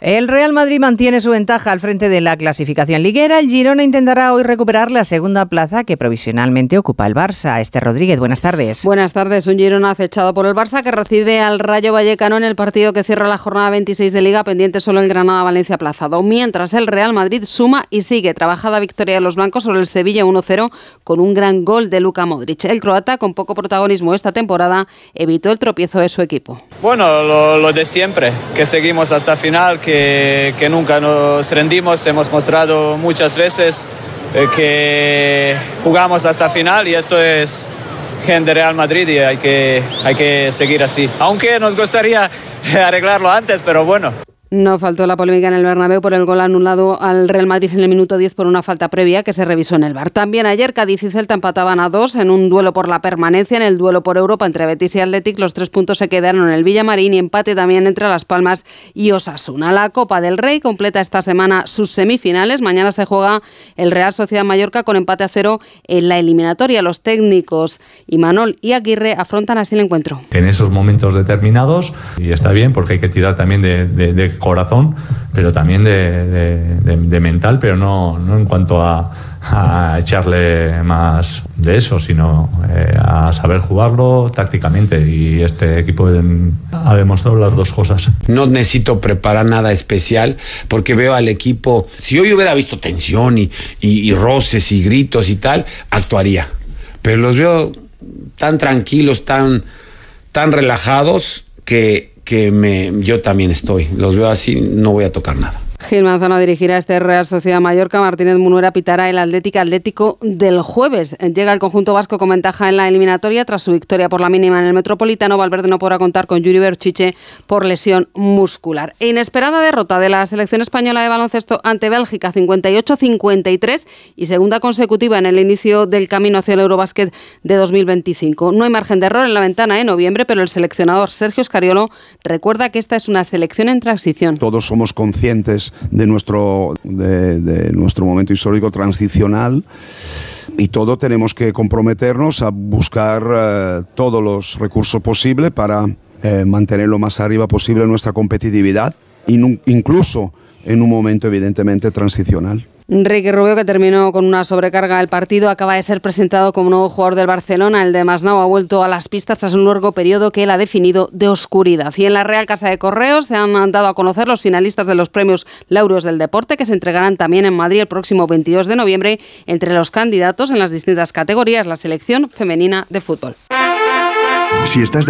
El Real Madrid mantiene su ventaja al frente de la clasificación liguera. El Girona intentará hoy recuperar la segunda plaza que provisionalmente ocupa el Barça. Este Rodríguez, buenas tardes. Buenas tardes. Un Girona acechado por el Barça que recibe al Rayo Vallecano en el partido que cierra la jornada 26 de Liga, pendiente solo el Granada-Valencia aplazado. Mientras el Real Madrid suma y sigue trabajada victoria de los blancos sobre el Sevilla 1-0 con un gran gol de Luka Modric. El croata, con poco protagonismo esta temporada, evitó el tropiezo de su equipo. Bueno, lo, lo de siempre, que seguimos hasta final que, nunca nos rendimos. Hemos mostrado muchas veces eh, que jugamos hasta final y esto es gente Real Madrid y hay que, hay que seguir así. Aunque nos gustaría arreglarlo antes, pero bueno. No faltó la polémica en el Bernabéu por el gol anulado al Real Madrid en el minuto 10 por una falta previa que se revisó en el bar. También ayer Cádiz y Celta empataban a dos en un duelo por la permanencia en el duelo por Europa entre Betis y Athletic. Los tres puntos se quedaron en el Villamarín y empate también entre Las Palmas y Osasuna. La Copa del Rey completa esta semana sus semifinales. Mañana se juega el Real Sociedad Mallorca con empate a cero en la eliminatoria. Los técnicos Imanol y Aguirre afrontan así el encuentro. En esos momentos determinados, y está bien porque hay que tirar también de, de corazón, pero también de, mental, pero no, no en cuanto a, echarle más de eso, sino eh, a saber jugarlo tácticamente. Y este equipo ha demostrado las dos cosas. No necesito preparar nada especial porque veo al equipo. Si hoy hubiera visto tensión y, y roces y gritos y tal, actuaría. Pero los veo tan tranquilos, tan, tan relajados que, que me, yo también estoy. Los veo así, no voy a tocar nada. Gil Manzano dirigirá este Real Sociedad Mallorca. Martínez Munuera pitará el Atlético Atlético del jueves. Llega el conjunto vasco con ventaja en la eliminatoria tras su victoria por la mínima en el Metropolitano. Valverde no podrá contar con Yuri Berchiche por lesión muscular. E inesperada derrota de la selección española de baloncesto ante Bélgica 58-53 y segunda consecutiva en el inicio del camino hacia el Eurobásquet de 2025. No hay margen de error en la ventana de noviembre, pero el seleccionador Sergio Scariolo recuerda que esta es una selección en transición. Todos somos conscientes de nuestro, de, nuestro momento histórico transicional y todo tenemos que comprometernos a buscar eh, todos los recursos posibles para eh, mantener lo más arriba posible nuestra competitividad, incluso en un momento evidentemente transicional. Enrique Rubio, que terminó con una sobrecarga del partido, acaba de ser presentado como nuevo jugador del Barcelona. El de Masnau ha vuelto a las pistas tras un largo periodo que él ha definido de oscuridad. Y en la Real Casa de Correos se han dado a conocer los finalistas de los premios Laureos del Deporte, que se entregarán también en Madrid el próximo 22 de noviembre. Entre los candidatos en las distintas categorías, la selección femenina de fútbol. Si estás